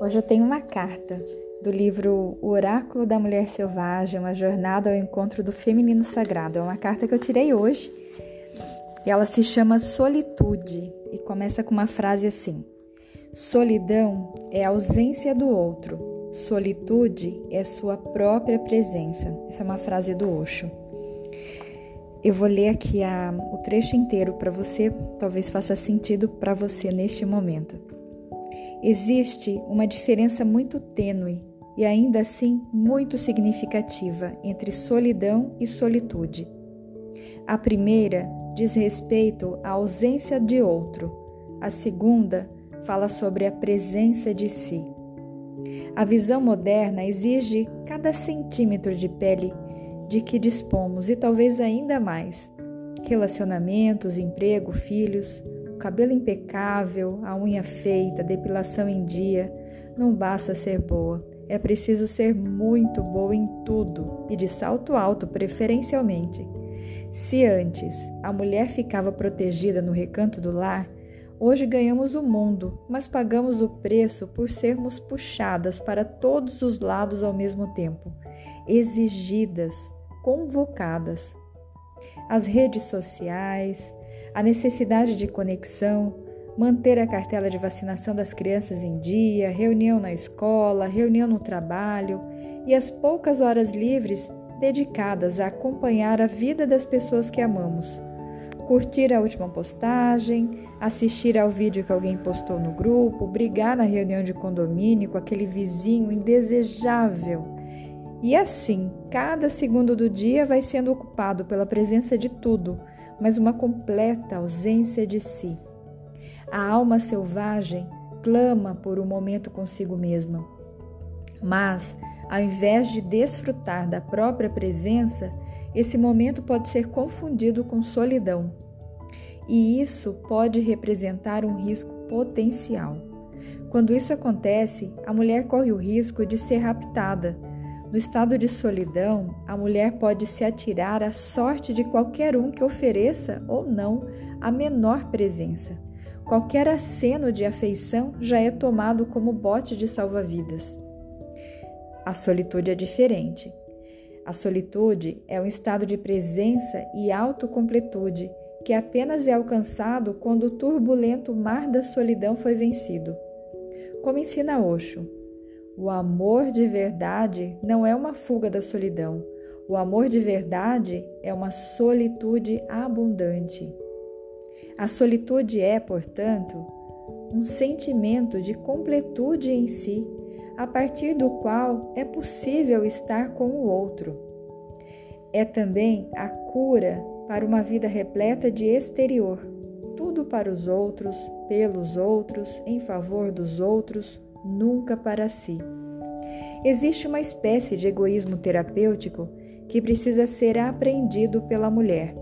Hoje eu tenho uma carta do livro O Oráculo da Mulher Selvagem, uma jornada ao encontro do feminino sagrado. É uma carta que eu tirei hoje. E ela se chama Solitude e começa com uma frase assim: Solidão é a ausência do outro. Solitude é sua própria presença. Essa é uma frase do Osho. Eu vou ler aqui a, o trecho inteiro para você, talvez faça sentido para você neste momento. Existe uma diferença muito tênue e ainda assim muito significativa entre solidão e solitude. A primeira diz respeito à ausência de outro, a segunda fala sobre a presença de si. A visão moderna exige cada centímetro de pele de que dispomos e talvez ainda mais. Relacionamentos, emprego, filhos, cabelo impecável, a unha feita, depilação em dia. Não basta ser boa, é preciso ser muito boa em tudo e de salto alto, preferencialmente. Se antes a mulher ficava protegida no recanto do lar, hoje ganhamos o mundo, mas pagamos o preço por sermos puxadas para todos os lados ao mesmo tempo, exigidas, convocadas. As redes sociais, a necessidade de conexão, manter a cartela de vacinação das crianças em dia, reunião na escola, reunião no trabalho e as poucas horas livres dedicadas a acompanhar a vida das pessoas que amamos. Curtir a última postagem, assistir ao vídeo que alguém postou no grupo, brigar na reunião de condomínio com aquele vizinho indesejável. E assim, cada segundo do dia vai sendo ocupado pela presença de tudo mas uma completa ausência de si. A alma selvagem clama por um momento consigo mesma. Mas, ao invés de desfrutar da própria presença, esse momento pode ser confundido com solidão. E isso pode representar um risco potencial. Quando isso acontece, a mulher corre o risco de ser raptada no estado de solidão, a mulher pode se atirar à sorte de qualquer um que ofereça ou não a menor presença. Qualquer aceno de afeição já é tomado como bote de salva-vidas. A solitude é diferente. A solitude é um estado de presença e autocompletude que apenas é alcançado quando o turbulento mar da solidão foi vencido. Como ensina Osho, o amor de verdade não é uma fuga da solidão. O amor de verdade é uma solitude abundante. A solitude é, portanto, um sentimento de completude em si, a partir do qual é possível estar com o outro. É também a cura para uma vida repleta de exterior, tudo para os outros, pelos outros, em favor dos outros, nunca para si. Existe uma espécie de egoísmo terapêutico que precisa ser aprendido pela mulher.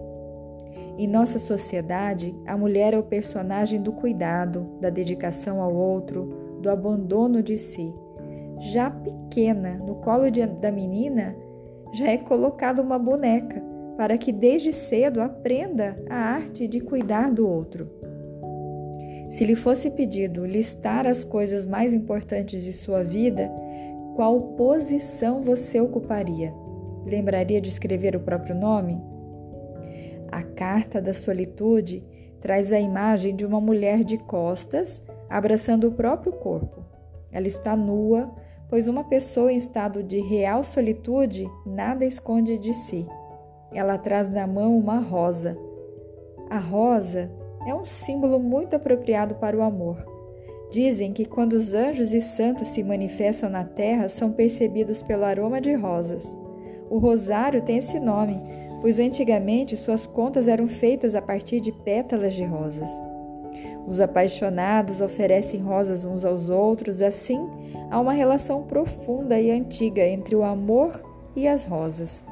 Em nossa sociedade, a mulher é o personagem do cuidado, da dedicação ao outro, do abandono de si. Já pequena, no colo de, da menina, já é colocada uma boneca para que desde cedo aprenda a arte de cuidar do outro. Se lhe fosse pedido listar as coisas mais importantes de sua vida, qual posição você ocuparia? Lembraria de escrever o próprio nome? A carta da solitude traz a imagem de uma mulher de costas abraçando o próprio corpo. Ela está nua, pois uma pessoa em estado de real solitude nada esconde de si. Ela traz na mão uma rosa. A rosa é um símbolo muito apropriado para o amor. Dizem que quando os anjos e santos se manifestam na terra, são percebidos pelo aroma de rosas. O rosário tem esse nome, pois antigamente suas contas eram feitas a partir de pétalas de rosas. Os apaixonados oferecem rosas uns aos outros, assim há uma relação profunda e antiga entre o amor e as rosas.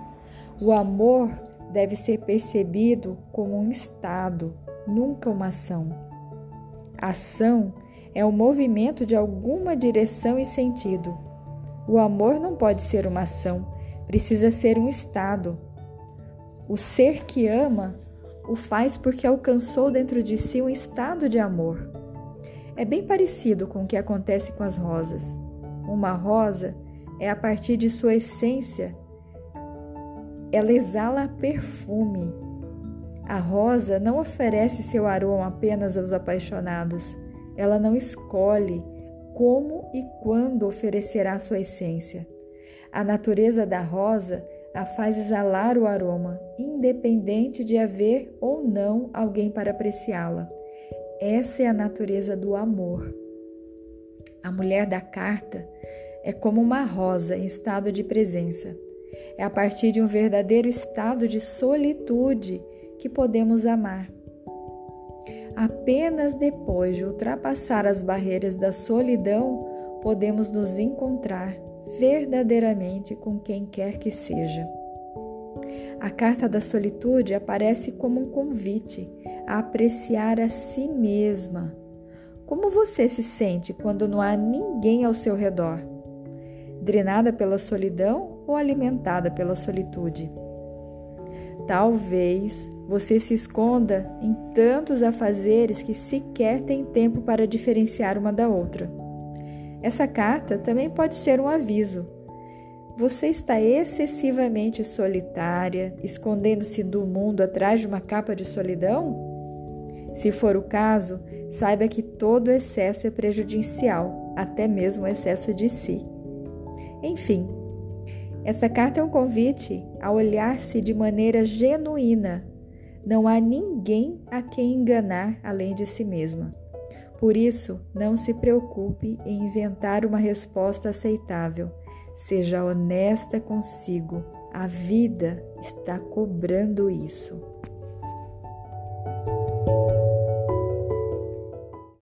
O amor deve ser percebido como um estado, nunca uma ação. Ação é o movimento de alguma direção e sentido. O amor não pode ser uma ação, precisa ser um estado. O ser que ama o faz porque alcançou dentro de si um estado de amor. É bem parecido com o que acontece com as rosas. Uma rosa é a partir de sua essência, ela exala perfume. A rosa não oferece seu aroma apenas aos apaixonados. Ela não escolhe como e quando oferecerá sua essência. A natureza da rosa a faz exalar o aroma, independente de haver ou não alguém para apreciá-la. Essa é a natureza do amor. A mulher da carta é como uma rosa em estado de presença. É a partir de um verdadeiro estado de solitude que podemos amar. Apenas depois de ultrapassar as barreiras da solidão, podemos nos encontrar verdadeiramente com quem quer que seja. A carta da solitude aparece como um convite a apreciar a si mesma. Como você se sente quando não há ninguém ao seu redor? Drenada pela solidão ou alimentada pela solitude? Talvez você se esconda em tantos afazeres que sequer tem tempo para diferenciar uma da outra. Essa carta também pode ser um aviso. Você está excessivamente solitária, escondendo-se do mundo atrás de uma capa de solidão? Se for o caso, saiba que todo excesso é prejudicial, até mesmo o excesso de si. Enfim, essa carta é um convite a olhar-se de maneira genuína. Não há ninguém a quem enganar além de si mesma. Por isso, não se preocupe em inventar uma resposta aceitável. Seja honesta consigo. A vida está cobrando isso.